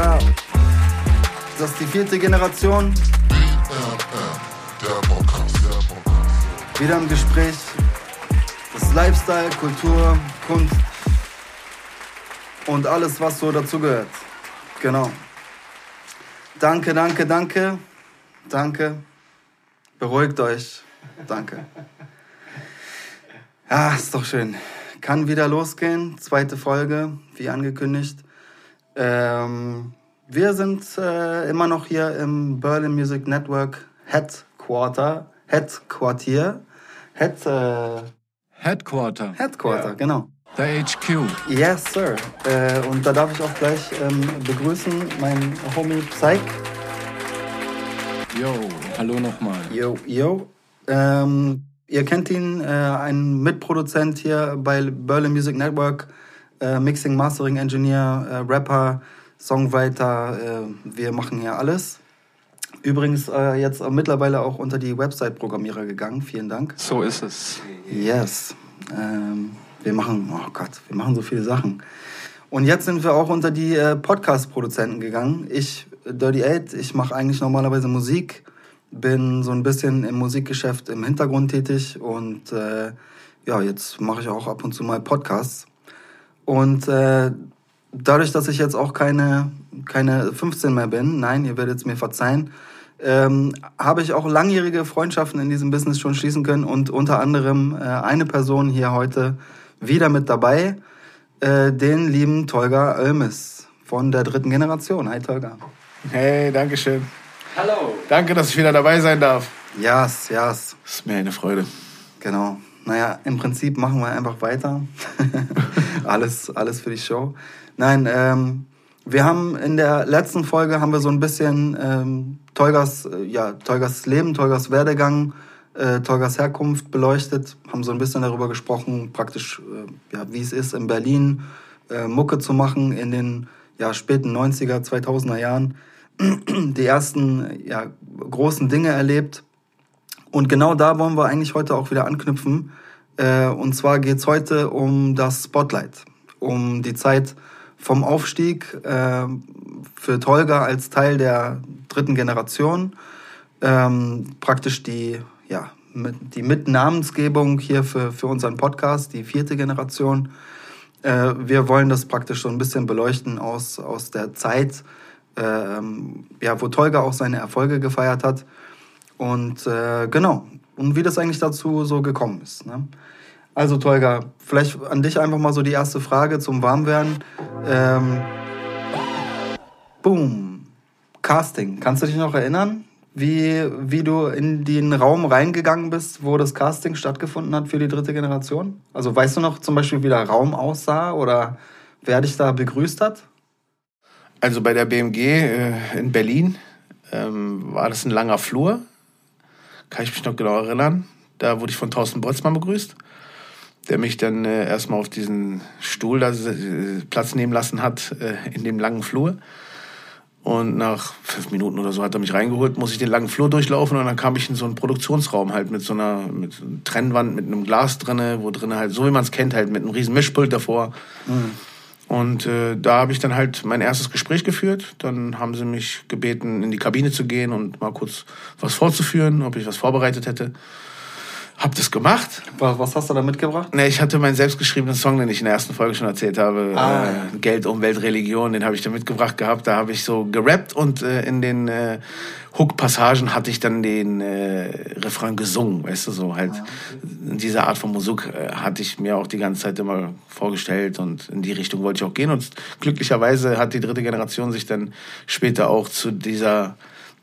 ab? Das ist die vierte Generation. Wieder im Gespräch. Das Lifestyle, Kultur, Kunst und alles, was so dazugehört. Genau. Danke, danke, danke. Danke. Beruhigt euch. Danke. Ja, ist doch schön. Kann wieder losgehen. Zweite Folge, wie angekündigt. Ähm, wir sind äh, immer noch hier im Berlin Music Network Headquarter. Headquartier. Head, äh, Headquarter. Headquarter, ja. genau. Der HQ. Yes, sir. Äh, und da darf ich auch gleich ähm, begrüßen meinen Homie Psych. Yo, hallo nochmal. Yo, yo. Ähm, ihr kennt ihn, äh, ein Mitproduzent hier bei Berlin Music Network, äh, Mixing, Mastering Engineer, äh, Rapper, Songwriter. Äh, wir machen hier alles. Übrigens äh, jetzt mittlerweile auch unter die Website-Programmierer gegangen. Vielen Dank. So ist es. Yes. Ähm, wir machen, oh Gott, wir machen so viele Sachen. Und jetzt sind wir auch unter die äh, Podcast-Produzenten gegangen. Ich, Dirty Eight, ich mache eigentlich normalerweise Musik, bin so ein bisschen im Musikgeschäft im Hintergrund tätig und äh, ja, jetzt mache ich auch ab und zu mal Podcasts. Und äh, dadurch, dass ich jetzt auch keine, keine 15 mehr bin, nein, ihr werdet es mir verzeihen, ähm, habe ich auch langjährige Freundschaften in diesem Business schon schließen können und unter anderem äh, eine Person hier heute wieder mit dabei, äh, den lieben Tolga Ölmes von der dritten Generation. Hi Tolga. Hey, danke schön. Hallo. Danke, dass ich wieder dabei sein darf. Yes, yes. Das ist mir eine Freude. Genau. Naja, im Prinzip machen wir einfach weiter. alles, alles für die Show. Nein, ähm, wir haben in der letzten Folge haben wir so ein bisschen ähm, Tolgas, äh, ja, Tolgas Leben, Tolgas Werdegang, äh, Tolgas Herkunft beleuchtet, haben so ein bisschen darüber gesprochen, praktisch, äh, ja, wie es ist, in Berlin äh, Mucke zu machen in den ja, späten 90er, 2000er Jahren. Die ersten ja, großen Dinge erlebt. Und genau da wollen wir eigentlich heute auch wieder anknüpfen. Äh, und zwar geht's heute um das Spotlight, um die Zeit vom Aufstieg äh, für Tolga als Teil der dritten Generation. Ähm, praktisch die, ja, mit, die Mitnamensgebung hier für, für unseren Podcast, die vierte Generation. Äh, wir wollen das praktisch so ein bisschen beleuchten aus, aus der Zeit, ähm, ja, wo Tolga auch seine Erfolge gefeiert hat. Und äh, genau, und wie das eigentlich dazu so gekommen ist. Ne? Also Tolga, vielleicht an dich einfach mal so die erste Frage zum Warmwerden. Ähm, boom, Casting. Kannst du dich noch erinnern, wie, wie du in den Raum reingegangen bist, wo das Casting stattgefunden hat für die dritte Generation? Also weißt du noch zum Beispiel, wie der Raum aussah oder wer dich da begrüßt hat? Also bei der BMG äh, in Berlin ähm, war das ein langer Flur. Kann ich mich noch genau erinnern. Da wurde ich von Thorsten Boltzmann begrüßt der mich dann äh, erstmal auf diesen Stuhl da äh, Platz nehmen lassen hat äh, in dem langen Flur. Und nach fünf Minuten oder so hat er mich reingeholt, muss ich den langen Flur durchlaufen und dann kam ich in so einen Produktionsraum halt mit so einer, mit so einer Trennwand, mit einem Glas drinne, wo drinnen halt, so wie man es kennt, halt mit einem riesen Mischpult davor. Mhm. Und äh, da habe ich dann halt mein erstes Gespräch geführt. Dann haben sie mich gebeten, in die Kabine zu gehen und mal kurz was vorzuführen, ob ich was vorbereitet hätte. Hab das gemacht. Was hast du da mitgebracht? Ne, ich hatte meinen selbstgeschriebenen Song, den ich in der ersten Folge schon erzählt habe. Ah. Äh, Geld, Umwelt, Religion, den habe ich da mitgebracht gehabt. Da habe ich so gerappt und äh, in den äh, Hook-Passagen hatte ich dann den äh, Refrain gesungen, weißt du, so halt. Ah. Diese Art von Musik äh, hatte ich mir auch die ganze Zeit immer vorgestellt und in die Richtung wollte ich auch gehen. Und glücklicherweise hat die dritte Generation sich dann später auch zu dieser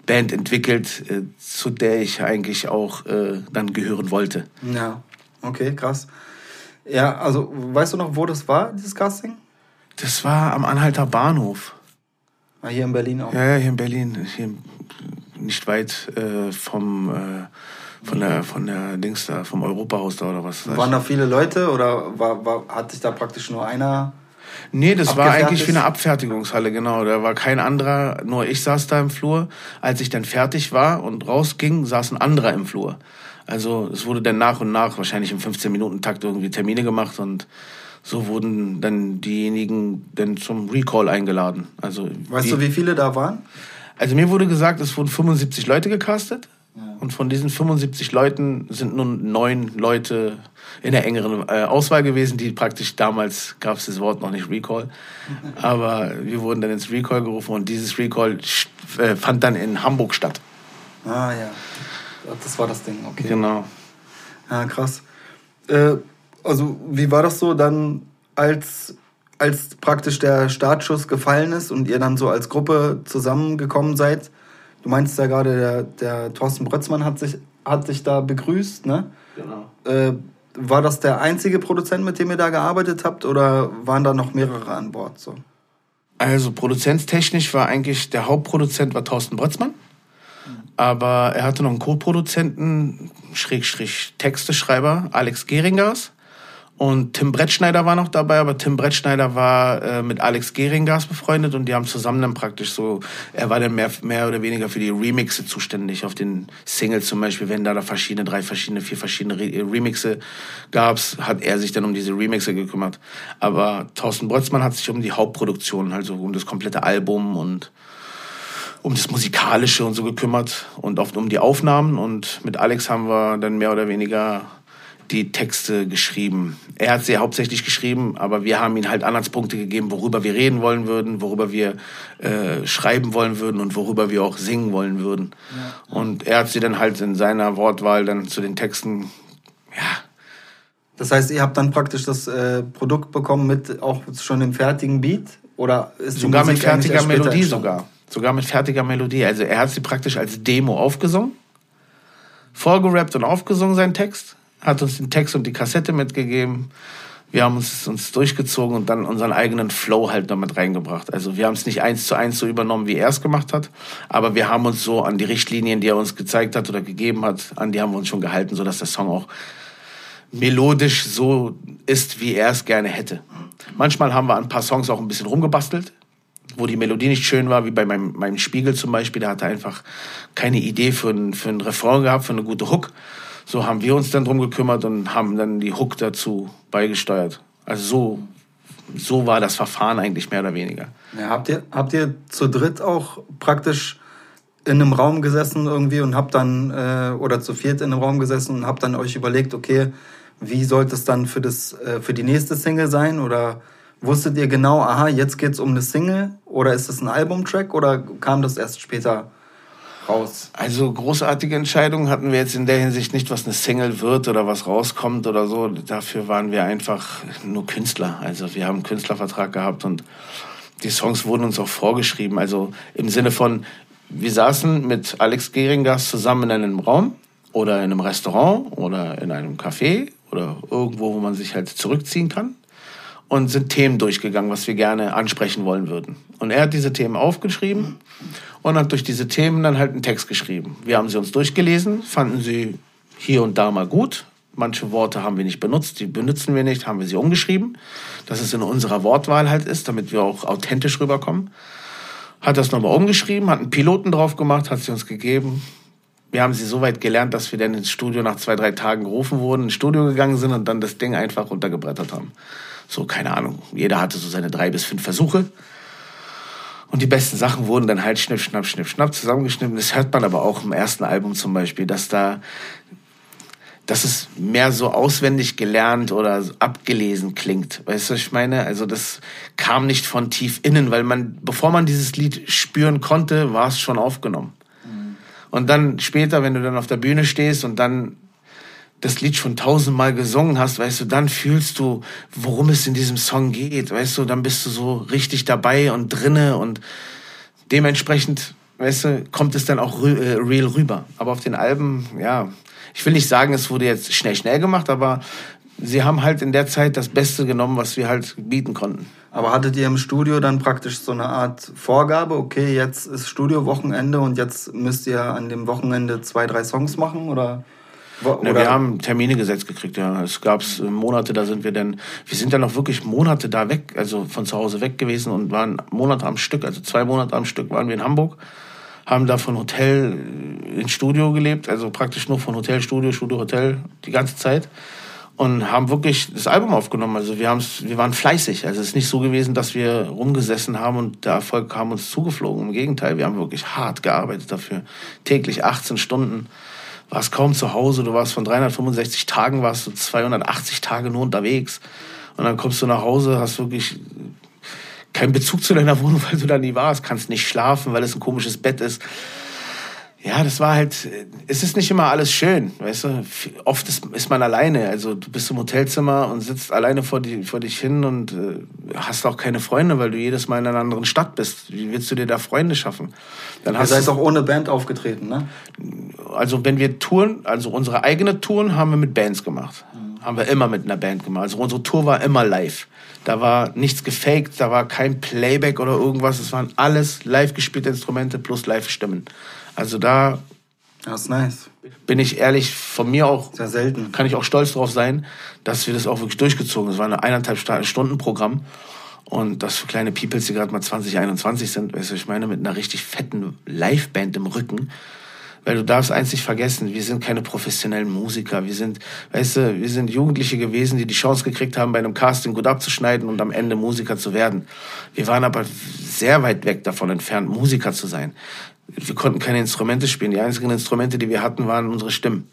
Band entwickelt, äh, zu der ich eigentlich auch äh, dann gehören wollte. Ja, okay, krass. Ja, also weißt du noch, wo das war, dieses Casting? Das war am Anhalter Bahnhof. Ah, hier in Berlin auch? Ja, ja hier in Berlin. Hier nicht weit äh, vom, äh, von, der, von der Dings da, vom Europahaus da oder was. Waren da viele Leute oder war, war, hat sich da praktisch nur einer Nee, das war eigentlich wie eine Abfertigungshalle, genau. Da war kein anderer, nur ich saß da im Flur. Als ich dann fertig war und rausging, saß ein anderer im Flur. Also es wurde dann nach und nach wahrscheinlich im 15-Minuten-Takt irgendwie Termine gemacht und so wurden dann diejenigen dann zum Recall eingeladen. Also Weißt die, du, wie viele da waren? Also mir wurde gesagt, es wurden 75 Leute gecastet. Und von diesen 75 Leuten sind nun neun Leute in der engeren äh, Auswahl gewesen, die praktisch damals gab es das Wort noch nicht Recall. Aber wir wurden dann ins Recall gerufen und dieses Recall äh, fand dann in Hamburg statt. Ah ja, das war das Ding, okay. Genau. Ja, krass. Äh, also, wie war das so dann, als, als praktisch der Startschuss gefallen ist und ihr dann so als Gruppe zusammengekommen seid? Du meinst ja gerade, der, der Thorsten Brötzmann hat sich, hat dich da begrüßt, ne? genau. Äh, war das der einzige Produzent, mit dem ihr da gearbeitet habt, oder waren da noch mehrere an Bord? So? Also produzentstechnisch war eigentlich der Hauptproduzent war Thorsten Brötzmann. Aber er hatte noch einen Co-Produzenten, Schrägstrich Texteschreiber, Alex Geringers. Und Tim Brettschneider war noch dabei, aber Tim Brettschneider war äh, mit Alex Geringers befreundet und die haben zusammen dann praktisch so, er war dann mehr, mehr oder weniger für die Remixe zuständig, auf den Singles zum Beispiel, wenn da, da verschiedene, drei verschiedene, vier verschiedene Re Remixe gab's, hat er sich dann um diese Remixe gekümmert. Aber Thorsten Brötzmann hat sich um die Hauptproduktion, also um das komplette Album und um das Musikalische und so gekümmert und oft um die Aufnahmen. Und mit Alex haben wir dann mehr oder weniger die Texte geschrieben. Er hat sie hauptsächlich geschrieben, aber wir haben ihm halt Anhaltspunkte gegeben, worüber wir reden wollen würden, worüber wir äh, schreiben wollen würden und worüber wir auch singen wollen würden. Und er hat sie dann halt in seiner Wortwahl dann zu den Texten, ja, Das heißt, ihr habt dann praktisch das äh, Produkt bekommen mit auch schon dem fertigen Beat? Oder ist sogar mit fertiger Melodie sogar. Sogar mit fertiger Melodie. Also er hat sie praktisch als Demo aufgesungen, vorgerappt und aufgesungen, seinen Text, hat uns den Text und die Kassette mitgegeben. Wir haben uns, uns durchgezogen und dann unseren eigenen Flow halt damit reingebracht. Also wir haben es nicht eins zu eins so übernommen, wie er es gemacht hat, aber wir haben uns so an die Richtlinien, die er uns gezeigt hat oder gegeben hat, an die haben wir uns schon gehalten, sodass der Song auch melodisch so ist, wie er es gerne hätte. Manchmal haben wir an ein paar Songs auch ein bisschen rumgebastelt, wo die Melodie nicht schön war, wie bei meinem, meinem Spiegel zum Beispiel. Der hatte einfach keine Idee für ein, für Refrain gehabt, für eine gute Hook. So haben wir uns dann drum gekümmert und haben dann die Hook dazu beigesteuert. Also so, so war das Verfahren eigentlich mehr oder weniger. Ja, habt, ihr, habt ihr zu dritt auch praktisch in einem Raum gesessen irgendwie und habt dann, äh, oder zu viert in einem Raum gesessen und habt dann euch überlegt, okay, wie sollte es dann für, das, äh, für die nächste Single sein? Oder wusstet ihr genau, aha, jetzt geht's um eine Single? Oder ist es ein Albumtrack? Oder kam das erst später raus? Also großartige Entscheidungen hatten wir jetzt in der Hinsicht nicht, was eine Single wird oder was rauskommt oder so. Dafür waren wir einfach nur Künstler. Also wir haben einen Künstlervertrag gehabt und die Songs wurden uns auch vorgeschrieben. Also im Sinne von, wir saßen mit Alex Geringers zusammen in einem Raum oder in einem Restaurant oder in einem Café oder irgendwo, wo man sich halt zurückziehen kann und sind Themen durchgegangen, was wir gerne ansprechen wollen würden. Und er hat diese Themen aufgeschrieben und hat durch diese Themen dann halt einen Text geschrieben. Wir haben sie uns durchgelesen, fanden sie hier und da mal gut. Manche Worte haben wir nicht benutzt, die benutzen wir nicht, haben wir sie umgeschrieben, dass es in unserer Wortwahl halt ist, damit wir auch authentisch rüberkommen. Hat das nochmal umgeschrieben, hat einen Piloten drauf gemacht, hat sie uns gegeben. Wir haben sie so weit gelernt, dass wir dann ins Studio nach zwei, drei Tagen gerufen wurden, ins Studio gegangen sind und dann das Ding einfach runtergebrettert haben. So, keine Ahnung. Jeder hatte so seine drei bis fünf Versuche. Und die besten Sachen wurden dann halt schnipp, schnapp, schnipp, schnapp zusammengeschnitten. Das hört man aber auch im ersten Album zum Beispiel, dass da, dass es mehr so auswendig gelernt oder abgelesen klingt. Weißt du, was ich meine? Also das kam nicht von tief innen, weil man, bevor man dieses Lied spüren konnte, war es schon aufgenommen. Und dann später, wenn du dann auf der Bühne stehst und dann das Lied schon tausendmal gesungen hast, weißt du, dann fühlst du, worum es in diesem Song geht, weißt du, dann bist du so richtig dabei und drinne und dementsprechend, weißt du, kommt es dann auch äh, real rüber. Aber auf den Alben, ja, ich will nicht sagen, es wurde jetzt schnell, schnell gemacht, aber sie haben halt in der Zeit das Beste genommen, was wir halt bieten konnten. Aber hattet ihr im Studio dann praktisch so eine Art Vorgabe, okay, jetzt ist Studiowochenende und jetzt müsst ihr an dem Wochenende zwei, drei Songs machen? Oder, wo- Ne, wir haben Termine gesetzt gekriegt, ja. Es gab Monate, da sind wir dann, wir sind dann noch wirklich Monate da weg, also von zu Hause weg gewesen und waren Monate am Stück, also zwei Monate am Stück waren wir in Hamburg, haben da von Hotel ins Studio gelebt, also praktisch nur von Hotel, Studio, Studio, Hotel die ganze Zeit. und haben wirklich das Album aufgenommen. Also wir, haben's, wir waren fleißig. Also es ist nicht so gewesen, dass wir rumgesessen haben und der Erfolg kam uns zugeflogen. Im Gegenteil, wir haben wirklich hart gearbeitet dafür. Täglich 18 Stunden. Warst kaum zu Hause. Du warst von 365 Tagen, warst du 280 Tage nur unterwegs. Und dann kommst du nach Hause, hast wirklich keinen Bezug zu deiner Wohnung, weil du da nie warst. Kannst nicht schlafen, weil es ein komisches Bett ist ja, das war halt, es ist nicht immer alles schön, weißt du. Oft ist, ist man alleine, also du bist im Hotelzimmer und sitzt alleine vor, die, vor dich hin und äh, hast auch keine Freunde, weil du jedes Mal in einer anderen Stadt bist. Wie willst du dir da Freunde schaffen? Dann hast Ihr seid auch ohne Band aufgetreten, ne? Also wenn wir Touren, also unsere eigene Touren haben wir mit Bands gemacht. Mhm. Haben wir immer mit einer Band gemacht. Also unsere Tour war immer live. Da war nichts gefaked, da war kein Playback oder irgendwas. Es waren alles live gespielte Instrumente plus Live-Stimmen. Also da das ist nice. bin ich ehrlich, von mir auch, Sehr selten. kann ich auch stolz drauf sein, dass wir das auch wirklich durchgezogen haben. Es war ein eineinhalb Stunden Programm. Und das für kleine Peoples, die gerade mal 20, 21 sind, weißt du, ich meine, mit einer richtig fetten Liveband im Rücken. Weil du darfst eins nicht vergessen, wir sind keine professionellen Musiker. Wir sind, weißt du, wir sind Jugendliche gewesen, die die Chance gekriegt haben, bei einem Casting gut abzuschneiden und am Ende Musiker zu werden. Wir waren aber sehr weit weg davon entfernt, Musiker zu sein wir konnten keine Instrumente spielen. Die einzigen Instrumente, die wir hatten, waren unsere Stimmen.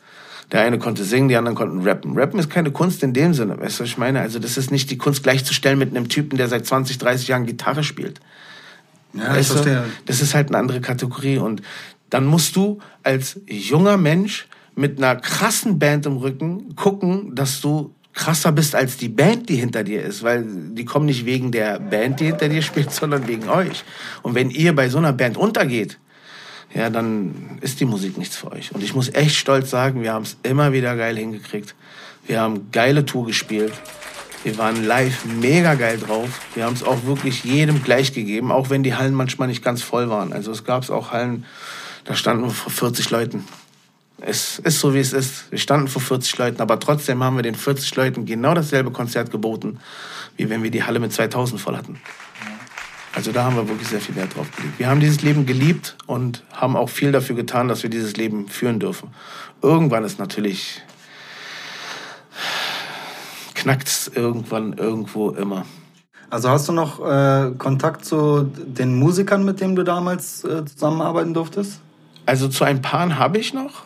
Der eine konnte singen, die anderen konnten rappen. Rappen ist keine Kunst in dem Sinne, weißt du, was ich meine? Also das ist nicht die Kunst gleichzustellen mit einem Typen, der seit 20, 30 Jahren Gitarre spielt. Ja, weißt verstehe. Du? Das ist halt eine andere Kategorie und dann musst du als junger Mensch mit einer krassen Band im Rücken gucken, dass du krasser bist als die Band, die hinter dir ist, weil die kommen nicht wegen der Band, die hinter dir spielt, sondern wegen euch. Und wenn ihr bei so einer Band untergeht, ja, dann ist die Musik nichts für euch. Und ich muss echt stolz sagen, wir haben es immer wieder geil hingekriegt. Wir haben geile Tour gespielt. Wir waren live mega geil drauf. Wir haben es auch wirklich jedem gleich gegeben, auch wenn die Hallen manchmal nicht ganz voll waren. Also es gab auch Hallen, da standen wir vor 40 Leuten. Es ist so, wie es ist. Wir standen vor 40 Leuten, aber trotzdem haben wir den 40 Leuten genau dasselbe Konzert geboten, wie wenn wir die Halle mit 2000 voll hatten. Also da haben wir wirklich sehr viel Wert drauf gelegt. Wir haben dieses Leben geliebt und haben auch viel dafür getan, dass wir dieses Leben führen dürfen. Irgendwann ist natürlich knackt es irgendwann irgendwo immer. Also hast du noch äh, Kontakt zu den Musikern, mit denen du damals äh, zusammenarbeiten durftest? Also zu ein paar habe ich noch,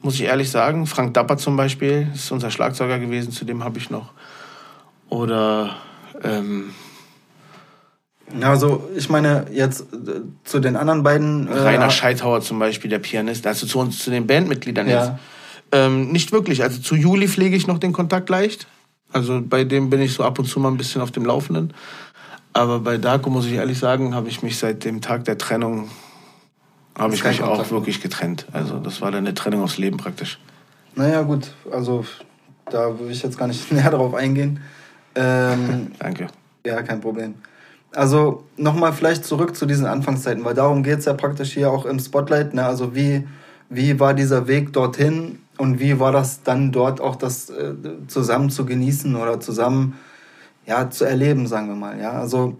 muss ich ehrlich sagen. Frank Dapper zum Beispiel ist unser Schlagzeuger gewesen, zu dem habe ich noch. Oder ähm, also, ich meine, jetzt äh, zu den anderen beiden. Äh, Rainer Scheithauer zum Beispiel, der Pianist, also zu uns, zu den Bandmitgliedern ja. jetzt. Ähm, nicht wirklich. Also zu Juli pflege ich noch den Kontakt leicht. Also bei dem bin ich so ab und zu mal ein bisschen auf dem Laufenden. Aber bei Darko muss ich ehrlich sagen, habe ich mich seit dem Tag der Trennung habe ich mich Kontakt auch wirklich getrennt. Also das war dann eine Trennung aufs Leben praktisch. Naja gut, also da will ich jetzt gar nicht näher darauf eingehen. Ähm, Danke. Ja, kein Problem. Also nochmal vielleicht zurück zu diesen Anfangszeiten, weil darum geht es ja praktisch hier auch im Spotlight. Ne? Also wie, wie war dieser Weg dorthin und wie war das dann dort auch das äh, zusammen zu genießen oder zusammen ja, zu erleben, sagen wir mal. Ja? Also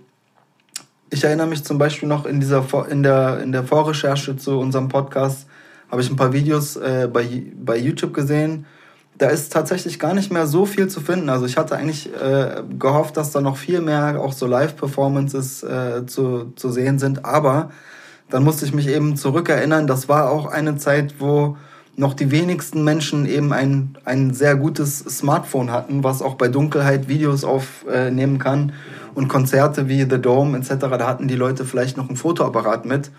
ich erinnere mich zum Beispiel noch in, dieser, in, der, in der Vorrecherche zu unserem Podcast, habe ich ein paar Videos äh, bei, bei YouTube gesehen, da ist tatsächlich gar nicht mehr so viel zu finden. Also ich hatte eigentlich äh, gehofft, dass da noch viel mehr auch so Live-Performances äh, zu, zu sehen sind. Aber dann musste ich mich eben zurückerinnern, das war auch eine Zeit, wo noch die wenigsten Menschen eben ein, ein sehr gutes Smartphone hatten, was auch bei Dunkelheit Videos aufnehmen kann. Und Konzerte wie The Dome etc., da hatten die Leute vielleicht noch ein Fotoapparat mit,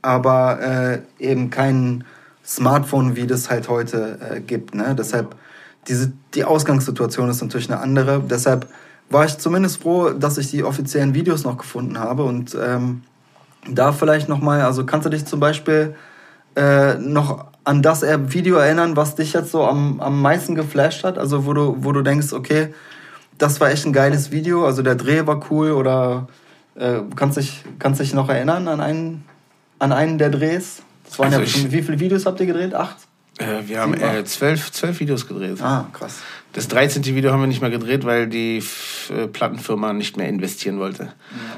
aber äh, eben keinen Smartphone, wie das halt heute äh, gibt. Ne? Deshalb, diese, die Ausgangssituation ist natürlich eine andere. Deshalb war ich zumindest froh, dass ich die offiziellen Videos noch gefunden habe. Und ähm, da vielleicht nochmal, also kannst du dich zum Beispiel äh, noch an das Video erinnern, was dich jetzt so am, am meisten geflasht hat? Also wo du, wo du denkst, okay, das war echt ein geiles Video, also der Dreh war cool oder äh, kannst dich kannst dich noch erinnern an einen an einen der Drehs? Das waren also ja bestimmt, wie viele Videos habt ihr gedreht? Acht? Äh, wir haben äh, zwölf, zwölf Videos gedreht. Ah, krass. Das 13. Video haben wir nicht mehr gedreht, weil die äh, Plattenfirma nicht mehr investieren wollte. Ja.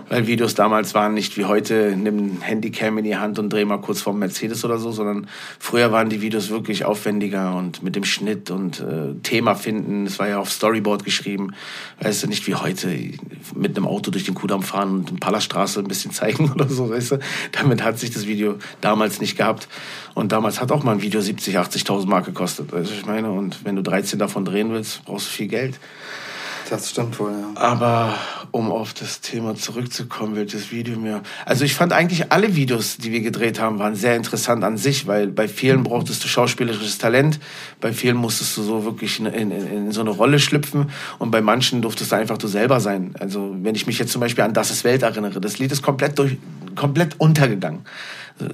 Weil Videos damals waren nicht wie heute, nimm ein Handycam in die Hand und dreh mal kurz vorm Mercedes oder so, sondern früher waren die Videos wirklich aufwendiger und mit dem Schnitt und äh, Thema finden. Es war ja auf Storyboard geschrieben. Weißt du, nicht wie heute mit einem Auto durch den Kudamm fahren und eine Pallerstraße ein bisschen zeigen oder so, weißt du. Damit hat sich das Video damals nicht gehabt. Und damals hat auch mal ein Video 70, 80.000 Mark gekostet. Weißt du, ich meine, und wenn du 13 davon drehen willst, willst, brauchst du viel Geld. Das stimmt wohl, ja. Aber um auf das Thema zurückzukommen, welches Video mir. Also ich fand eigentlich alle Videos, die wir gedreht haben, waren sehr interessant an sich, weil bei vielen brauchtest du schauspielerisches Talent, bei vielen musstest du so wirklich in, in, in so eine Rolle schlüpfen und bei manchen durftest du einfach du selber sein. Also wenn ich mich jetzt zum Beispiel an Das ist Welt erinnere, das Lied ist komplett durch, komplett untergegangen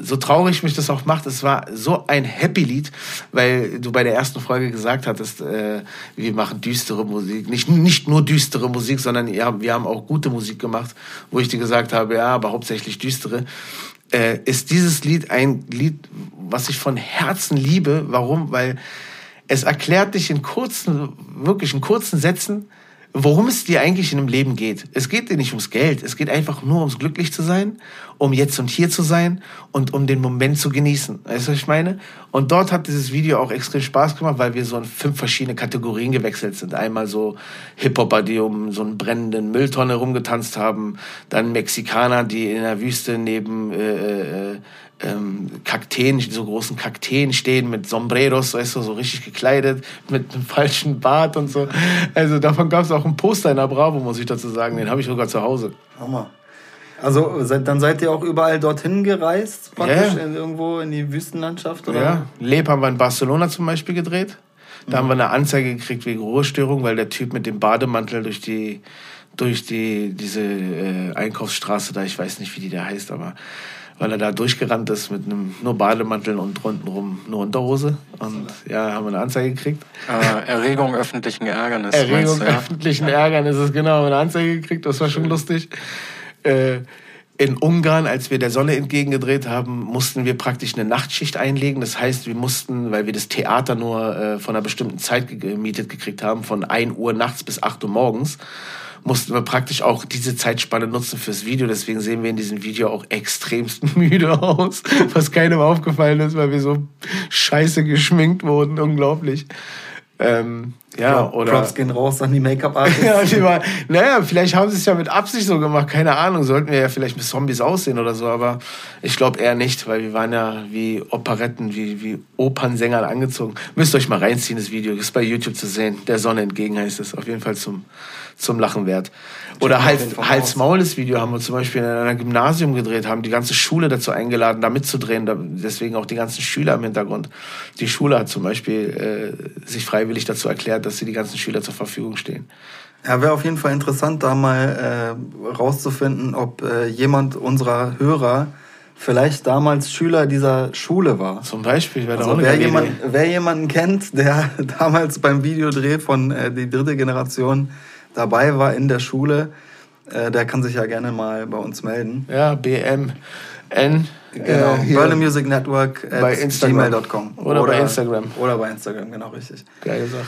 so traurig mich das auch macht, es war so ein Happy-Lied, weil du bei der ersten Folge gesagt hattest, äh, wir machen düstere Musik. Nicht, nicht nur düstere Musik, sondern ja, wir haben auch gute Musik gemacht, wo ich dir gesagt habe, ja, aber hauptsächlich düstere. Äh, ist dieses Lied ein Lied, was ich von Herzen liebe. Warum? Weil es erklärt dich in kurzen, wirklich in kurzen Sätzen, worum es dir eigentlich in dem Leben geht. Es geht dir nicht ums Geld, es geht einfach nur ums glücklich zu sein, um jetzt und hier zu sein und um den Moment zu genießen. Weißt du, was ich meine? Und dort hat dieses Video auch extrem Spaß gemacht, weil wir so in fünf verschiedene Kategorien gewechselt sind. Einmal so Hip-Hopper, die um so einen brennenden Mülltonne rumgetanzt haben, dann Mexikaner, die in der Wüste neben äh, äh, ähm, Kakteen, so großen Kakteen stehen mit Sombreros, weißt du, so richtig gekleidet, mit einem falschen Bart und so. Also davon gab es auch ein Poster in der Bravo, muss ich dazu sagen. Den habe ich sogar zu Hause. Hammer. Also dann seid ihr auch überall dorthin gereist, praktisch yeah. in, irgendwo in die Wüstenlandschaft? Oder? Ja, Leb haben wir in Barcelona zum Beispiel gedreht. Da mhm. haben wir eine Anzeige gekriegt wegen Ruhestörung, weil der Typ mit dem Bademantel durch die durch die diese äh, Einkaufsstraße da, ich weiß nicht, wie die da heißt, aber weil er da durchgerannt ist mit einem nur Bademantel und rundherum nur Unterhose. Und ja, haben wir eine Anzeige gekriegt. Äh, Erregung öffentlichen Ärgernis. Erregung du, ja? öffentlichen Ärgernisses, genau, haben wir eine Anzeige gekriegt, das war schon lustig. Äh, in Ungarn, als wir der Sonne entgegengedreht haben, mussten wir praktisch eine Nachtschicht einlegen. Das heißt, wir mussten, weil wir das Theater nur äh, von einer bestimmten Zeit gemietet gekriegt haben, von 1 Uhr nachts bis 8 Uhr morgens, mussten wir praktisch auch diese Zeitspanne nutzen fürs Video. Deswegen sehen wir in diesem Video auch extremst müde aus, was keinem aufgefallen ist, weil wir so scheiße geschminkt wurden. Unglaublich. Ähm, ja, oder. Props gehen raus an die Make-up-Artists. ja, die war, naja, vielleicht haben sie es ja mit Absicht so gemacht, keine Ahnung. Sollten wir ja vielleicht mit Zombies aussehen oder so, aber ich glaube eher nicht, weil wir waren ja wie Operetten, wie, wie Opernsänger angezogen. Müsst ihr euch mal reinziehen, das Video. Ist bei YouTube zu sehen. Der Sonne entgegen heißt es. Auf jeden Fall zum, zum Lachen wert. Oder Hals, Hals Maul das Video haben wir zum Beispiel in einem Gymnasium gedreht, haben die ganze Schule dazu eingeladen, da mitzudrehen, deswegen auch die ganzen Schüler im Hintergrund. Die Schule hat zum Beispiel äh, sich freiwillig dazu erklärt, dass sie die ganzen Schüler zur Verfügung stehen. Ja, wäre auf jeden Fall interessant, da mal äh, rauszufinden, ob äh, jemand unserer Hörer vielleicht damals Schüler dieser Schule war. Zum Beispiel, wäre also auch eine wer, jemand, wer jemanden kennt, der damals beim Videodreh von äh, die dritte Generation dabei war in der Schule, äh, der kann sich ja gerne mal bei uns melden. Ja, BMN. Genau, äh, Berlin Music Network at gmail.com. Oder, oder, bei Instagram. Oder bei Instagram, genau richtig. Geile Sache.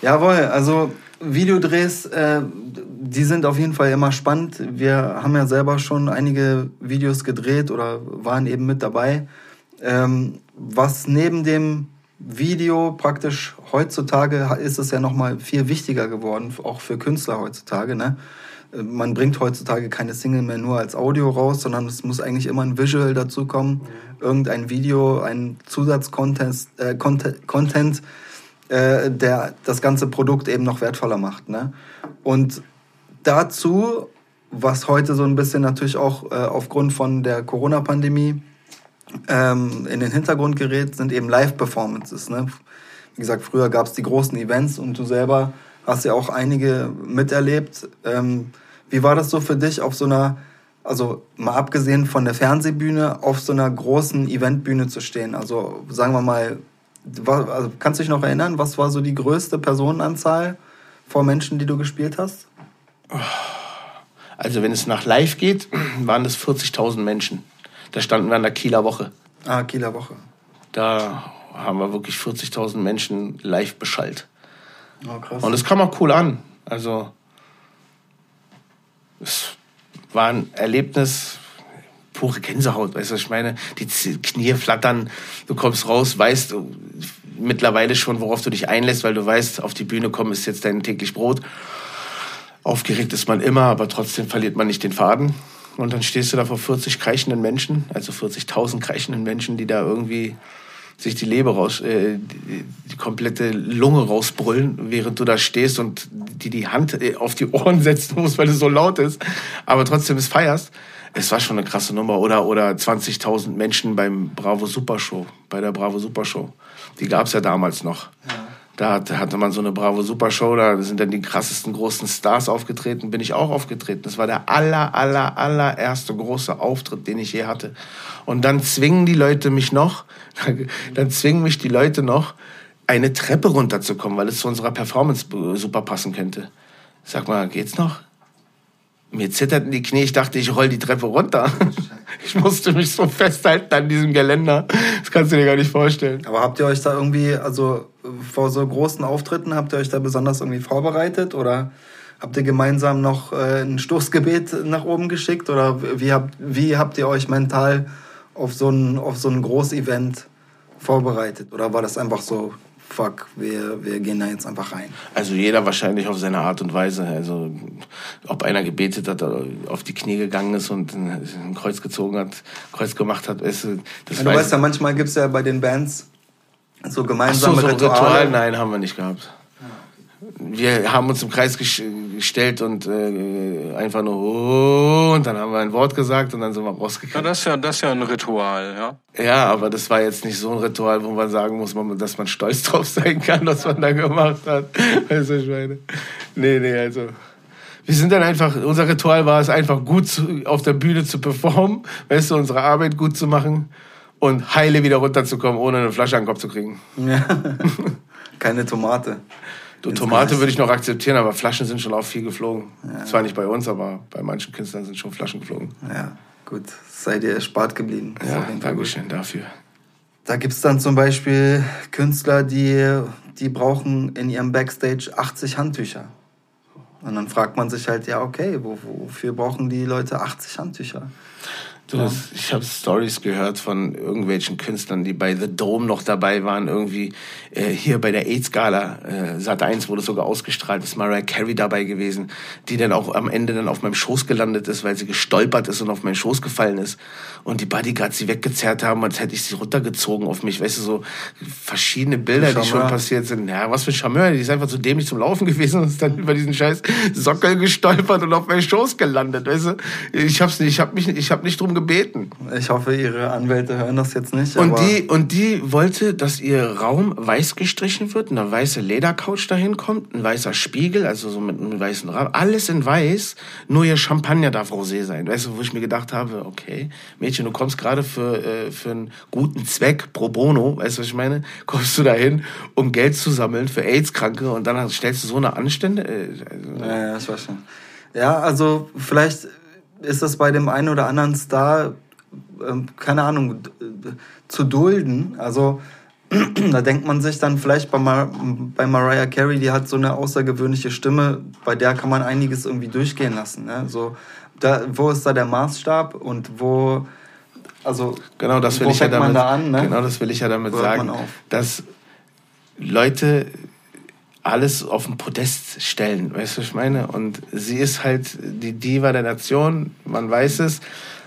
Jawohl, also Videodrehs, äh, die sind auf jeden Fall immer spannend. Wir haben ja selber schon einige Videos gedreht oder waren eben mit dabei. Ähm, was neben dem Video praktisch heutzutage ist es ja noch mal viel wichtiger geworden, auch für Künstler heutzutage. Ne? Man bringt heutzutage keine Single mehr nur als Audio raus, sondern es muss eigentlich immer ein Visual dazu kommen, irgendein Video, ein Zusatzcontent, äh, Content, Content äh, der das ganze Produkt eben noch wertvoller macht. Ne? Und dazu, was heute so ein bisschen natürlich auch äh, aufgrund von der Corona-Pandemie ähm, in den Hintergrund gerät, sind eben Live-Performances. Ne? Wie gesagt, früher gab es die großen Events und du selber hast ja auch einige miterlebt. Ähm, wie war das so für dich auf so einer, also mal abgesehen von der Fernsehbühne, auf so einer großen Eventbühne zu stehen? Also sagen wir mal, war, also kannst du dich noch erinnern, was war so die größte Personenanzahl vor Menschen, die du gespielt hast? Also wenn es nach live geht, waren es 40.000 Menschen. Da standen wir an der Kieler Woche. Ah, Kieler Woche. Da haben wir wirklich 40.000 Menschen live beschallt. Oh, krass. Und es kam auch cool an. Also, es war ein Erlebnis, pure Gänsehaut, weißt du, was ich meine? Die Knie flattern, du kommst raus, weißt mittlerweile schon, worauf du dich einlässt, weil du weißt, auf die Bühne kommen ist jetzt dein täglich Brot. Aufgeregt ist man immer, aber trotzdem verliert man nicht den Faden. Und dann stehst du da vor 40 kreischenden Menschen, also 40.000 kreischenden Menschen, die da irgendwie sich die Leber raus, äh, die, die komplette Lunge rausbrüllen, während du da stehst und die die Hand äh, auf die Ohren setzen musst, weil es so laut ist, aber trotzdem es feierst. Es war schon eine krasse Nummer. Oder, oder 20.000 Menschen beim Bravo Super Show, bei der Bravo Super Show. Die gab's ja damals noch. Da hatte, man so eine Bravo Super Show, da sind dann die krassesten großen Stars aufgetreten, bin ich auch aufgetreten. Das war der aller, aller, allererste große Auftritt, den ich je hatte. Und dann zwingen die Leute mich noch, dann zwingen mich die Leute noch, eine Treppe runterzukommen, weil es zu unserer Performance äh, super passen könnte. Sag mal, geht's noch? Mir zitterten die Knie, ich dachte, ich roll die Treppe runter. Ich musste mich so festhalten an diesem Geländer. Das kannst du dir gar nicht vorstellen. Aber habt ihr euch da irgendwie, also vor so großen Auftritten, habt ihr euch da besonders irgendwie vorbereitet oder habt ihr gemeinsam noch äh, ein Stoßgebet nach oben geschickt oder wie habt, wie habt ihr euch mental auf so ein, auf so ein Großevent vorbereitet? Oder war das einfach so, fuck, wir, wir gehen da jetzt einfach rein? Also jeder wahrscheinlich auf seine Art und Weise. Also ob einer gebetet hat oder auf die Knie gegangen ist und ein Kreuz gezogen hat, Kreuz gemacht hat, ist, das Ja, du weiß- weißt ja, manchmal gibt's ja bei den Bands so Ach so, gemeinsame so ein Rituale. Ritual? Nein, haben wir nicht gehabt. Wir haben uns im Kreis ges- gestellt und äh, einfach nur oh, und dann haben wir ein Wort gesagt und dann sind wir Ja, rausgegangen. das ist ja, das ist ja ein Ritual, ja. Ja, aber das war jetzt nicht so ein Ritual, wo man sagen muss, dass man stolz drauf sein kann, was man da gemacht hat. Weißt du, ich meine? Nee, nee, also. Wir sind dann einfach, unser Ritual war es einfach gut zu, auf der Bühne zu performen, weißt du, unsere Arbeit gut zu machen und heile wieder runterzukommen, ohne eine Flasche an den Kopf zu kriegen. Ja. Keine Tomate. Du, Tomate würde ich noch akzeptieren, aber Flaschen sind schon auch viel geflogen. Zwar nicht bei uns, aber bei manchen Künstlern sind schon Flaschen geflogen. Ja, gut. Seid ihr erspart geblieben. Ist Ja. Dankeschön dafür. Da gibt's dann zum Beispiel Künstler, die, die brauchen in ihrem Backstage 80 Handtücher. Und dann fragt man sich halt, ja, okay, wo, wofür brauchen die Leute 80 Handtücher? Du, das, ich habe Stories gehört von irgendwelchen Künstlern, die bei The Dome noch dabei waren. Irgendwie äh, hier bei der AIDS-Gala, äh, Sat 1 wurde sogar ausgestrahlt, ist Mariah Carey dabei gewesen, die dann auch am Ende dann auf meinem Schoß gelandet ist, weil sie gestolpert ist und auf meinen Schoß gefallen ist. Und die Bodyguards sie weggezerrt haben, als hätte ich sie runtergezogen auf mich. Weißt du, so verschiedene Bilder, die schon passiert sind. Ja, was für ein Charmeur, die ist einfach so dämlich zum Laufen gewesen und ist dann über diesen scheiß Sockel gestolpert und auf meinen Schoß gelandet, weißt du? Ich hab's nicht, ich hab mich, ich hab nicht drum gebeten. Ich hoffe, ihre Anwälte hören das jetzt nicht. Und die, und die wollte, dass ihr Raum weiß gestrichen wird, eine weiße Ledercouch dahin kommt, ein weißer Spiegel, also so mit einem weißen Rahmen, alles in weiß, nur ihr Champagner darf rosé sein. Weißt du, wo ich mir gedacht habe, okay, Mädchen, du kommst gerade für, äh, für einen guten Zweck, pro bono, weißt du, was ich meine? Kommst du dahin, um Geld zu sammeln für AIDS-Kranke und dann stellst du so eine Anstände? Äh, also, Ja, ja, ich weiß schon. Ja, also vielleicht ist das bei dem einen oder anderen Star, ähm, keine Ahnung, d- zu dulden. Also da denkt man sich dann vielleicht bei, Mar bei Mariah Carey, die hat so eine außergewöhnliche Stimme, bei der kann man einiges irgendwie durchgehen lassen. Ne? So, da, wo ist da der Maßstab und wo, also Genau, das will ich ja damit, da an, ne? genau das will ich ja damit hört sagen, dass Leute alles auf den Podest stellen, weißt du, was ich meine? Und sie ist halt die Diva der Nation, man weiß es.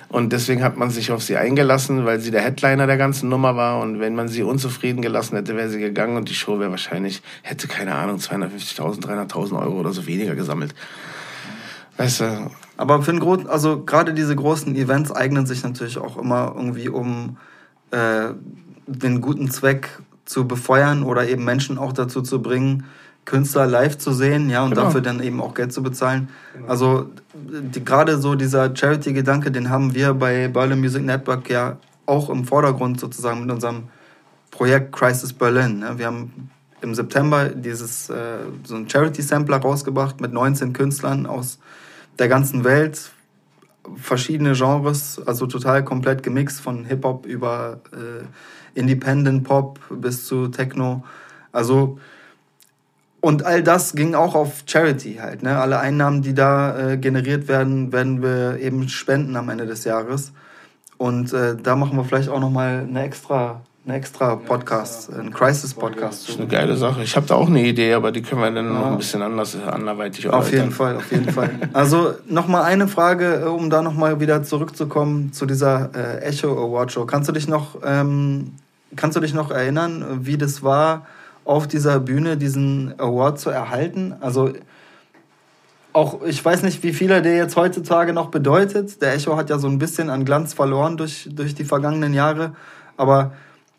Und deswegen hat man sich auf sie eingelassen, weil sie der Headliner der ganzen Nummer war. Und wenn man sie unzufrieden gelassen hätte, wäre sie gegangen und die Show wäre wahrscheinlich, hätte keine Ahnung, 250.000, 300.000 Euro oder so weniger gesammelt. Weißt du, Aber für einen großen, also gerade diese großen Events eignen sich natürlich auch immer irgendwie, um äh, den guten Zweck zu befeuern oder eben Menschen auch dazu zu bringen, Künstler live zu sehen, ja, und Genau. dafür dann eben auch Geld zu bezahlen. Also die, gerade so dieser Charity-Gedanke, den haben wir bei Berlin Music Network ja auch im Vordergrund sozusagen mit unserem Projekt Crisis Berlin. Ne? Wir haben im September dieses äh, so ein Charity-Sampler rausgebracht mit 19 Künstlern aus der ganzen Welt, verschiedene Genres, also total komplett gemixt von Hip-Hop über äh, Independent Pop bis zu Techno. Also und all das ging auch auf Charity halt. Ne? Alle Einnahmen, die da äh, generiert werden, werden wir eben spenden am Ende des Jahres. Und äh, da machen wir vielleicht auch nochmal eine extra, eine extra Podcast, einen Crisis-Podcast. Das ist eine geile Sache. Ich habe da auch eine Idee, aber die können wir dann noch ein bisschen anders, anderweitig erläutern. Auf jeden Fall, auf jeden Fall. Also nochmal eine Frage, äh, um da nochmal wieder zurückzukommen zu dieser äh, Echo Award Show. Kannst du dich noch, ähm, kannst du dich noch erinnern, wie das war, auf dieser Bühne diesen Award zu erhalten? Also auch, ich weiß nicht, wie viel er dir jetzt heutzutage noch bedeutet. Der Echo hat ja so ein bisschen an Glanz verloren durch, durch die vergangenen Jahre. Aber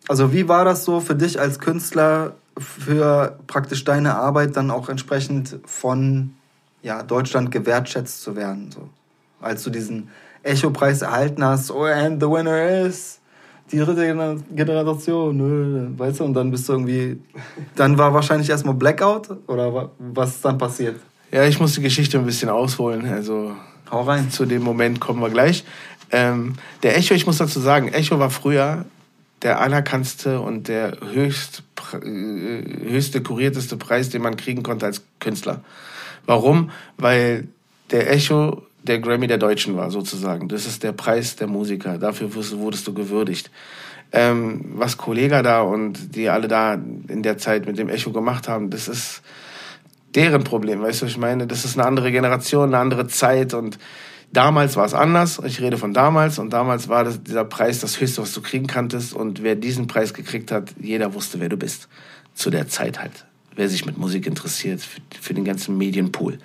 also wie war das so für dich als Künstler, für praktisch deine Arbeit dann auch entsprechend von ja, Deutschland gewertschätzt zu werden? So? Als du diesen Echo-Preis erhalten hast, oh, and the winner is die dritte Generation, weißt du, und dann bist du irgendwie, dann war wahrscheinlich erstmal Blackout oder was ist dann passiert? Ja, ich muss die Geschichte ein bisschen ausholen. Also Hau rein. Zu dem Moment kommen wir gleich. Ähm, der Echo, ich muss dazu sagen, Echo war früher der anerkannte und der höchst, äh, höchste, kurierteste Preis, den man kriegen konnte als Künstler. Warum? Weil der Echo der Grammy der Deutschen war, sozusagen. Das ist der Preis der Musiker. Dafür wurdest du gewürdigt. Ähm, was Kollega da und die alle da in der Zeit mit dem Echo gemacht haben, das ist deren Problem, weißt du, was ich meine? Das ist eine andere Generation, eine andere Zeit und damals war es anders. Ich rede von damals und damals war das, dieser Preis das Höchste, was du kriegen kanntest und wer diesen Preis gekriegt hat, jeder wusste, wer du bist. Zu der Zeit halt. Wer sich mit Musik interessiert, für, für den ganzen Medienpool.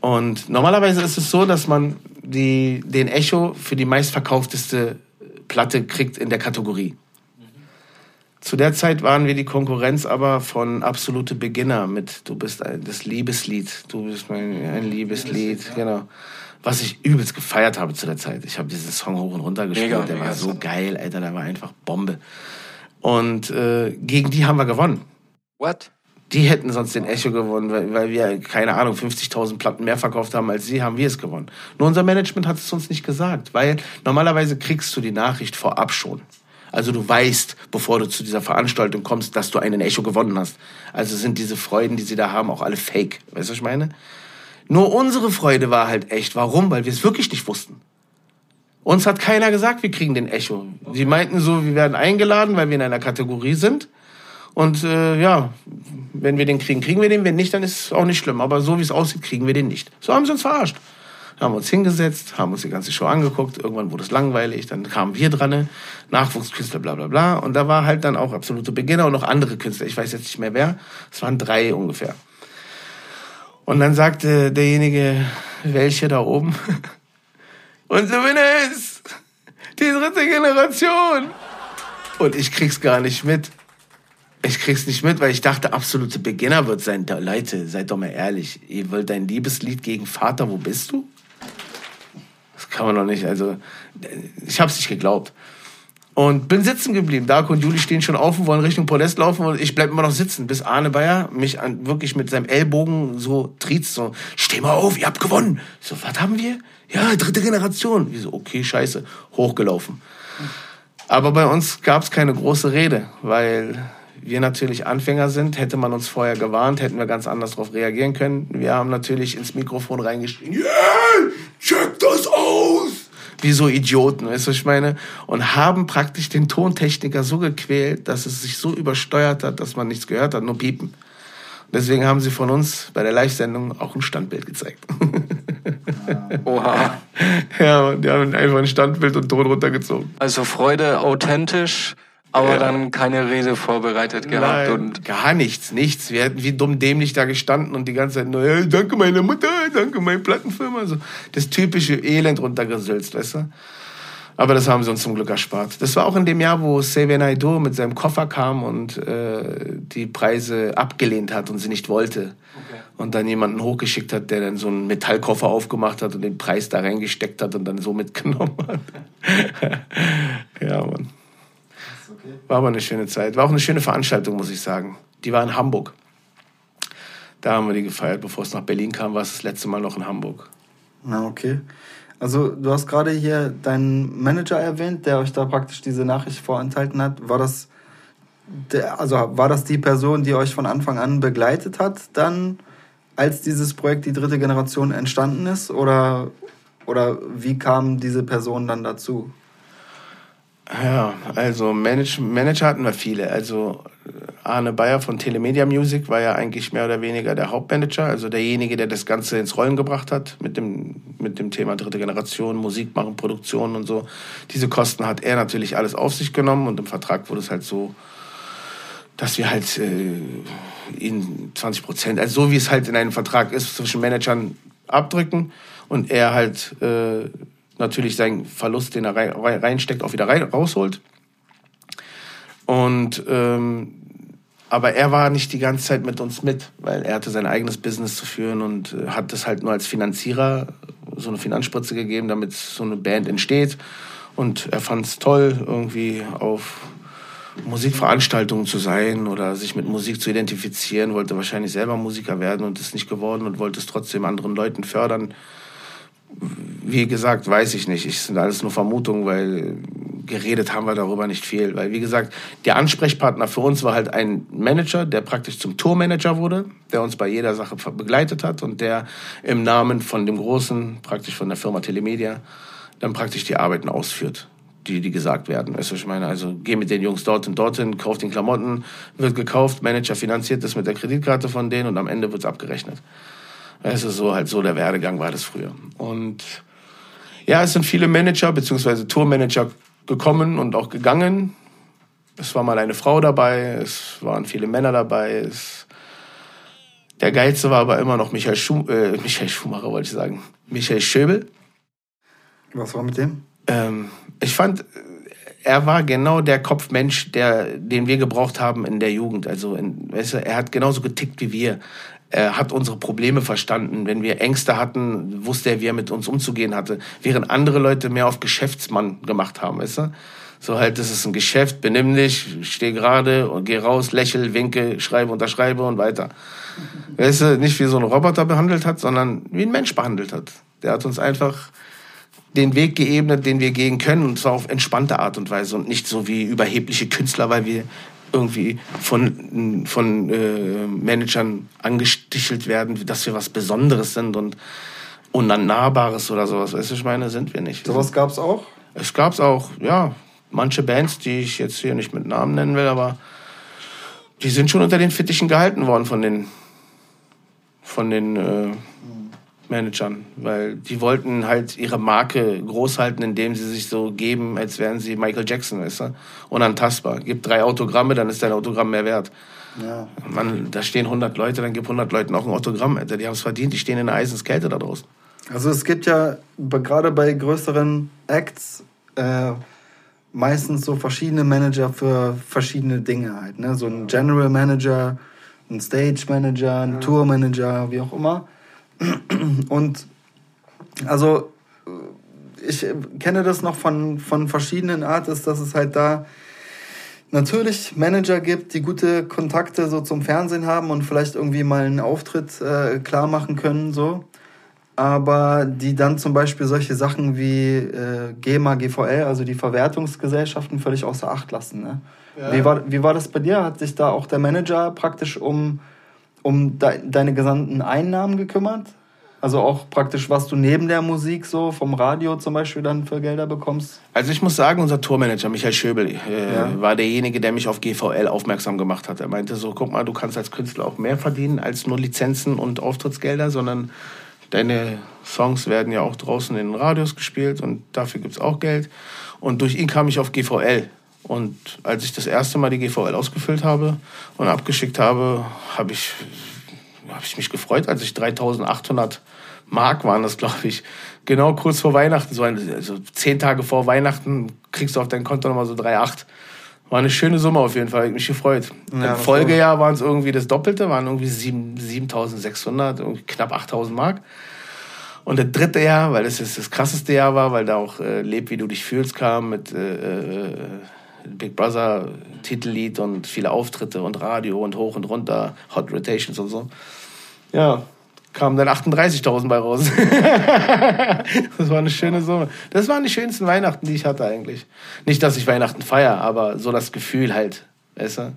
Und normalerweise ist es so, dass man die, den Echo für die meistverkaufteste Platte kriegt in der Kategorie. Zu der Zeit waren wir die Konkurrenz aber von absolute Beginner mit Du bist ein, das Liebeslied, du bist mein, ein Liebeslied, genau. Was ich übelst gefeiert habe zu der Zeit. Ich habe diesen Song hoch und runter gespielt, mega, der mega war so geil, Alter, der war einfach Bombe. Und äh, gegen die haben wir gewonnen. What? Die hätten sonst den Echo gewonnen, weil, weil wir, keine Ahnung, 50.000 Platten mehr verkauft haben als sie, haben wir es gewonnen. Nur unser Management hat es uns nicht gesagt, weil normalerweise kriegst du die Nachricht vorab schon. Also du weißt, bevor du zu dieser Veranstaltung kommst, dass du einen Echo gewonnen hast. Also sind diese Freuden, die sie da haben, auch alle fake. Weißt du, was ich meine? Nur unsere Freude war halt echt. Warum? Weil wir es wirklich nicht wussten. Uns hat keiner gesagt, wir kriegen den Echo. Sie meinten so, wir werden eingeladen, weil wir in einer Kategorie sind. Und äh, ja, wenn wir den kriegen, kriegen wir den. Wenn nicht, dann ist es auch nicht schlimm. Aber so wie es aussieht, kriegen wir den nicht. So haben sie uns verarscht haben uns hingesetzt, haben uns die ganze Show angeguckt, irgendwann wurde es langweilig, dann kamen wir dran, Nachwuchskünstler, bla bla bla. Und da war halt dann auch absolute Beginner und noch andere Künstler, ich weiß jetzt nicht mehr wer, es waren drei ungefähr. Und dann sagte derjenige, welche da oben, unser Winner ist die dritte Generation. Und ich krieg's gar nicht mit. Ich krieg's nicht mit, weil ich dachte, absolute Beginner wird sein. Leute, seid doch mal ehrlich. Ihr wollt ein Liebeslied gegen Vater, wo bist du? kann man doch nicht. Also, ich habe es nicht geglaubt. Und bin sitzen geblieben. Darko und Juli stehen schon auf und wollen Richtung Podest laufen und ich bleib immer noch sitzen, bis Arne Bayer mich an, wirklich mit seinem Ellbogen so triezt, so, steh mal auf, ihr habt gewonnen. So, was haben wir? Ja, dritte Generation. Ich so, okay, scheiße, hochgelaufen. Aber bei uns gab es keine große Rede, weil wir natürlich Anfänger sind, hätte man uns vorher gewarnt, hätten wir ganz anders darauf reagieren können. Wir haben natürlich ins Mikrofon reingeschrien, yeah, check! Wie so Idioten, weißt du, was ich meine? Und haben praktisch den Tontechniker so gequält, dass es sich so übersteuert hat, dass man nichts gehört hat, nur piepen. Deswegen haben sie von uns bei der Live-Sendung auch ein Standbild gezeigt. Oha. Ja, die haben einfach ein Standbild und Ton runtergezogen. Also Freude authentisch, aber ja. dann keine Rede vorbereitet gehabt Nein, und. Gar nichts, nichts. Wir hätten wie dumm dämlich da gestanden und die ganze Zeit nur, hey, danke meiner Mutter, danke meine Plattenfirma. So, das typische Elend runtergesülzt, weißt du? Aber das haben sie uns zum Glück erspart. Das war auch in dem Jahr, wo Xavier Naidoo mit seinem Koffer kam und äh, die Preise abgelehnt hat und sie nicht wollte. Okay. Und dann jemanden hochgeschickt hat, der dann so einen Metallkoffer aufgemacht hat und den Preis da reingesteckt hat und dann so mitgenommen hat. ja, Mann. War aber eine schöne Zeit. War auch eine schöne Veranstaltung, muss ich sagen. Die war in Hamburg. Da haben wir die gefeiert. Bevor es nach Berlin kam, war es das letzte Mal noch in Hamburg. Na, okay. Also, du hast gerade hier deinen Manager erwähnt, der euch da praktisch diese Nachricht vorenthalten hat. War das der, also war das die Person, die euch von Anfang an begleitet hat, dann als dieses Projekt die dritte Generation entstanden ist? Oder, oder wie kam diese Person dann dazu? Ja, also Manage, Manager hatten wir viele. Also Arne Bayer von Telemedia Music war ja eigentlich mehr oder weniger der Hauptmanager, also derjenige, der das Ganze ins Rollen gebracht hat mit dem, mit dem Thema dritte Generation, Musik machen, Produktion und so. Diese Kosten hat er natürlich alles auf sich genommen und im Vertrag wurde es halt so, dass wir halt äh, ihn 20 Prozent, also so wie es halt in einem Vertrag ist, zwischen Managern abdrücken und er halt äh, natürlich seinen Verlust, den er reinsteckt, auch wieder rausholt. Und ähm, aber er war nicht die ganze Zeit mit uns mit, weil er hatte sein eigenes Business zu führen und äh, hat das halt nur als Finanzierer so eine Finanzspritze gegeben, damit so eine Band entsteht. Und er fand es toll, irgendwie auf Musikveranstaltungen zu sein oder sich mit Musik zu identifizieren, wollte wahrscheinlich selber Musiker werden und ist nicht geworden und wollte es trotzdem anderen Leuten fördern. Wie gesagt, weiß ich nicht. Es sind alles nur Vermutungen, weil geredet haben wir darüber nicht viel. Weil, wie gesagt, der Ansprechpartner für uns war halt ein Manager, der praktisch zum Tourmanager wurde, der uns bei jeder Sache begleitet hat und der im Namen von dem Großen, praktisch von der Firma Telemedia, dann praktisch die Arbeiten ausführt, die, die gesagt werden. Weißt du, ich meine, also geh mit den Jungs dort und dorthin, kauf den Klamotten, wird gekauft, Manager finanziert das mit der Kreditkarte von denen und am Ende wird's abgerechnet. Es ist so halt so der Werdegang war das früher. Und ja, es sind viele Manager beziehungsweise Tourmanager gekommen und auch gegangen. Es war mal eine Frau dabei, es waren viele Männer dabei. Es der geilste war aber immer noch Michael, Schum äh, Michael Schumacher, wollte ich sagen. Michael Schöbel. Was war mit dem? Ähm, ich fand, er war genau der Kopfmensch, der, den wir gebraucht haben in der Jugend. Also, in, weißt du, er hat genauso getickt wie wir. Er hat unsere Probleme verstanden. Wenn wir Ängste hatten, wusste er, wie er mit uns umzugehen hatte. Während andere Leute mehr auf Geschäftsmann gemacht haben, weißt du? So halt, das ist ein Geschäft, benimm dich, steh gerade geh raus, lächel, winke, schreibe, unterschreibe und weiter. Weißt du, nicht wie so ein Roboter behandelt hat, sondern wie ein Mensch behandelt hat. Der hat uns einfach den Weg geebnet, den wir gehen können, und zwar auf entspannte Art und Weise und nicht so wie überhebliche Künstler, weil wir irgendwie von, von äh, Managern angestichelt werden, dass wir was Besonderes sind und Unnahbares oder sowas. Weißt du, ich meine, sind wir nicht. Sowas gab es auch? Es gab es auch, ja. Manche Bands, die ich jetzt hier nicht mit Namen nennen will, aber die sind schon unter den Fittichen gehalten worden von den, von den äh, Managern, weil die wollten halt ihre Marke groß halten, indem sie sich so geben, als wären sie Michael Jackson, weißt du? Unantastbar. Gib drei Autogramme, dann ist dein Autogramm mehr wert. Ja. Man, da stehen 100 Leute, dann gib 100 Leuten auch ein Autogramm. Alter. Die haben es verdient, die stehen in der Eisenskälte da draußen. Also es gibt ja gerade bei größeren Acts äh, meistens so verschiedene Manager für verschiedene Dinge halt. Ne? So ein General Manager, ein Stage Manager, ein ja. Tour Manager, wie auch immer. Und also ich kenne das noch von, von verschiedenen Artists, dass es halt da natürlich Manager gibt, die gute Kontakte so zum Fernsehen haben und vielleicht irgendwie mal einen Auftritt äh, klar machen können, so. Aber die dann zum Beispiel solche Sachen wie äh, GEMA, GVL, also die Verwertungsgesellschaften, völlig außer Acht lassen. Ne? Ja. Wie, war, wie war das bei dir? Hat sich da auch der Manager praktisch um um de deine gesamten Einnahmen gekümmert? Also auch praktisch, was du neben der Musik so vom Radio zum Beispiel dann für Gelder bekommst? Also ich muss sagen, unser Tourmanager Michael Schöbel äh, ja. war derjenige, der mich auf GVL aufmerksam gemacht hat. Er meinte so, guck mal, du kannst als Künstler auch mehr verdienen als nur Lizenzen und Auftrittsgelder, sondern deine Songs werden ja auch draußen in den Radios gespielt und dafür gibt's auch Geld. Und durch ihn kam ich auf GVL. Und als ich das erste Mal die GVL ausgefüllt habe und abgeschickt habe, habe ich, hab ich mich gefreut, als ich 3800 Mark waren das, glaube ich, genau kurz vor Weihnachten, so ein, also zehn Tage vor Weihnachten kriegst du auf dein Konto nochmal so 3,8. War eine schöne Summe auf jeden Fall, ich mich gefreut. Ja, Im Folgejahr waren es irgendwie das Doppelte, waren irgendwie 7600, irgendwie knapp 8000 Mark. Und das dritte Jahr, weil das jetzt das krasseste Jahr war, weil da auch äh, Leb, wie du dich fühlst kam mit äh, äh, Big Brother Titellied und viele Auftritte und Radio und hoch und runter, Hot Rotations und so. Ja, kamen dann 38.000 bei raus. das war eine schöne Summe. Das waren die schönsten Weihnachten, die ich hatte eigentlich. Nicht, dass ich Weihnachten feiere, aber so das Gefühl halt, Weißt du?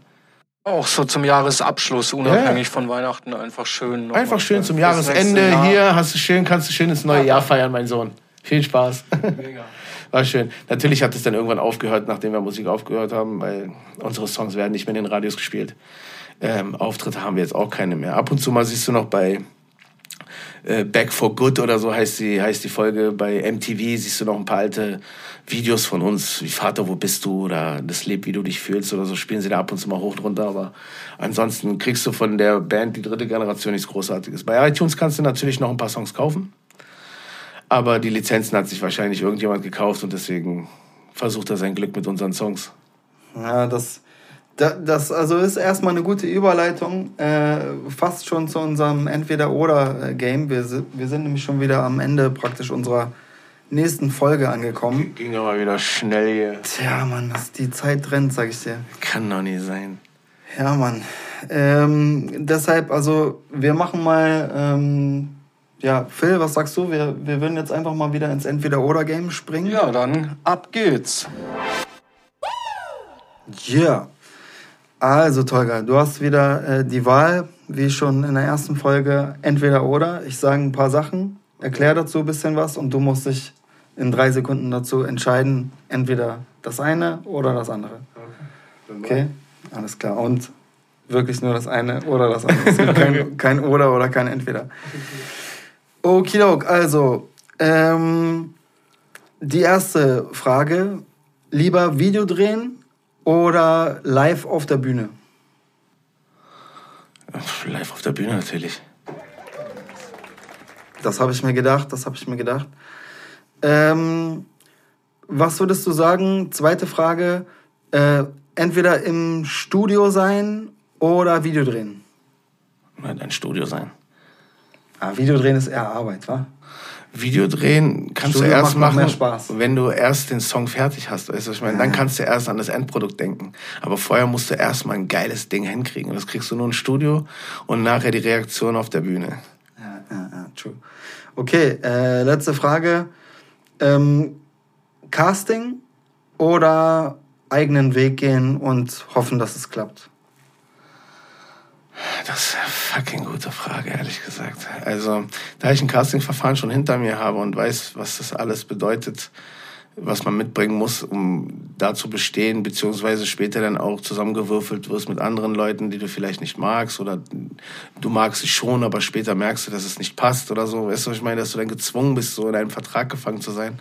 Auch so zum Jahresabschluss, unabhängig von Weihnachten, einfach schön. Einfach schön zum Jahresende. Jahr. Hier hast du schön, kannst du schön ins neue Jahr feiern, mein Sohn. Viel Spaß. War schön. Natürlich hat es dann irgendwann aufgehört, nachdem wir Musik aufgehört haben, weil unsere Songs werden nicht mehr in den Radios gespielt. Ähm, Auftritte haben wir jetzt auch keine mehr. Ab und zu mal siehst du noch bei äh, Back for Good oder so heißt die, heißt die Folge. Bei MTV siehst du noch ein paar alte Videos von uns, wie Vater, wo bist du? Oder das Leb, wie du dich fühlst oder so, spielen sie da ab und zu mal hoch und runter. Aber ansonsten kriegst du von der Band die dritte Generation nichts Großartiges. Bei iTunes kannst du natürlich noch ein paar Songs kaufen. Aber die Lizenzen hat sich wahrscheinlich irgendjemand gekauft und deswegen versucht er sein Glück mit unseren Songs. Ja, das, da- das also ist erstmal eine gute Überleitung, äh, fast schon zu unserem Entweder-Oder-Game. Wir, wir sind nämlich schon wieder am Ende praktisch unserer nächsten Folge angekommen. Ging aber wieder schnell hier. Tja, Mann, das, die Zeit rennt, sag ich dir. Kann doch nicht sein. Ja, Mann. Ähm, deshalb, also, wir machen mal, ähm, ja, Phil, was sagst du? Wir, wir würden jetzt einfach mal wieder ins Entweder-Oder-Game springen. Ja, dann ab geht's. Ja. Also, Tolga, du hast wieder äh, die Wahl, wie schon in der ersten Folge, entweder oder. Ich sage ein paar Sachen, erkläre dazu ein bisschen was und du musst dich in drei Sekunden dazu entscheiden, entweder das eine oder das andere. Okay? Alles klar. Und wirklich nur das eine oder das andere. Es gibt kein, kein oder oder kein entweder. Okidok, also, ähm, die erste Frage. Lieber Video drehen oder live auf der Bühne? Live auf der Bühne natürlich. Das habe ich mir gedacht, das habe ich mir gedacht. Ähm, was würdest du sagen? Zweite Frage. Äh, entweder im Studio sein oder Video drehen? Wird ein Studio sein. Ah, Video drehen ist eher Arbeit, wa? Video drehen kannst Studio du erst machen, wenn du erst den Song fertig hast. Weißt du, ich meine? Dann kannst du erst an das Endprodukt denken. Aber vorher musst du erst mal ein geiles Ding hinkriegen. Und das kriegst du nur im Studio und nachher die Reaktion auf der Bühne. Ja, ja, ja, true. Okay, äh, letzte Frage. Ähm, Casting oder eigenen Weg gehen und hoffen, dass es klappt? Das ist eine fucking gute Frage, ehrlich gesagt. Also, da ich ein Castingverfahren schon hinter mir habe und weiß, was das alles bedeutet, was man mitbringen muss, um da zu bestehen, beziehungsweise später dann auch zusammengewürfelt wirst mit anderen Leuten, die du vielleicht nicht magst oder du magst sie schon, aber später merkst du, dass es nicht passt oder so. Weißt du, was ich meine, dass du dann gezwungen bist, so in einem Vertrag gefangen zu sein.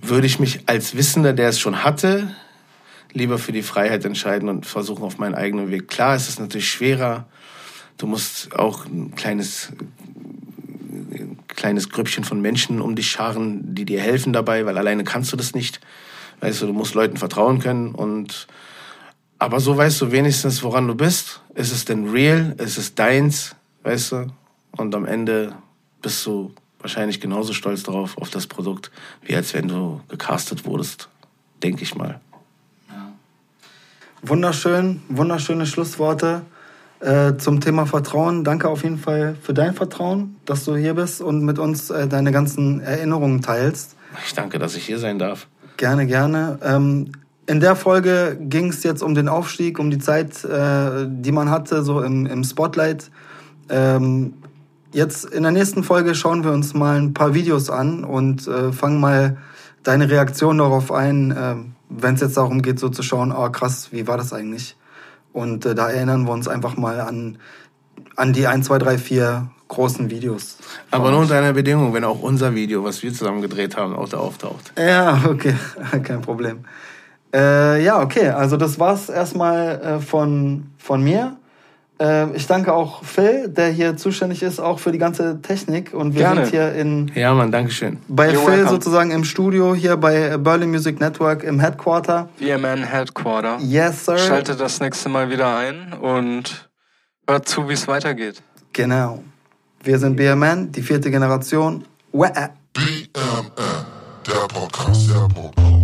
Würde ich mich als Wissender, der es schon hatte, lieber für die Freiheit entscheiden und versuchen auf meinen eigenen Weg. Klar, es ist natürlich schwerer. Du musst auch ein kleines, ein kleines Grüppchen von Menschen um dich scharen, die dir helfen dabei, weil alleine kannst du das nicht. Weißt du, du musst Leuten vertrauen können und aber so weißt du wenigstens, woran du bist. Ist es denn real? Ist es deins? Weißt du? Und am Ende bist du wahrscheinlich genauso stolz drauf, auf das Produkt, wie als wenn du gecastet wurdest. Denke ich mal. Wunderschön, wunderschöne Schlussworte äh, zum Thema Vertrauen. Danke auf jeden Fall für dein Vertrauen, dass du hier bist und mit uns äh, deine ganzen Erinnerungen teilst. Ich danke, dass ich hier sein darf. Gerne, gerne. Ähm, in der Folge ging es jetzt um den Aufstieg, um die Zeit, äh, die man hatte, so im, im Spotlight. Ähm, jetzt in der nächsten Folge schauen wir uns mal ein paar Videos an und äh, fangen mal deine Reaktion darauf ein, äh, wenn es jetzt darum geht, so zu schauen, oh krass, wie war das eigentlich? Und äh, da erinnern wir uns einfach mal an, an die 1, 2, 3, 4 großen Videos. Aber nur unter einer Bedingung, wenn auch unser Video, was wir zusammen gedreht haben, auch da auftaucht. Ja, okay, kein Problem. Äh, ja, okay, also das war's erstmal äh, von, von mir. Äh, ich danke auch Phil, der hier zuständig ist, auch für die ganze Technik. Und wir Gerne. sind hier in, Ja, Mann, Dankeschön. bei You're Phil welcome. sozusagen im Studio, hier bei Berlin Music Network im Headquarter. VMN Headquarter. Yes, sir. Schaltet das nächste Mal wieder ein und hört zu, wie es weitergeht. Genau. Wir sind BMN, die vierte Generation. BMN, der Podcast, der Podcast.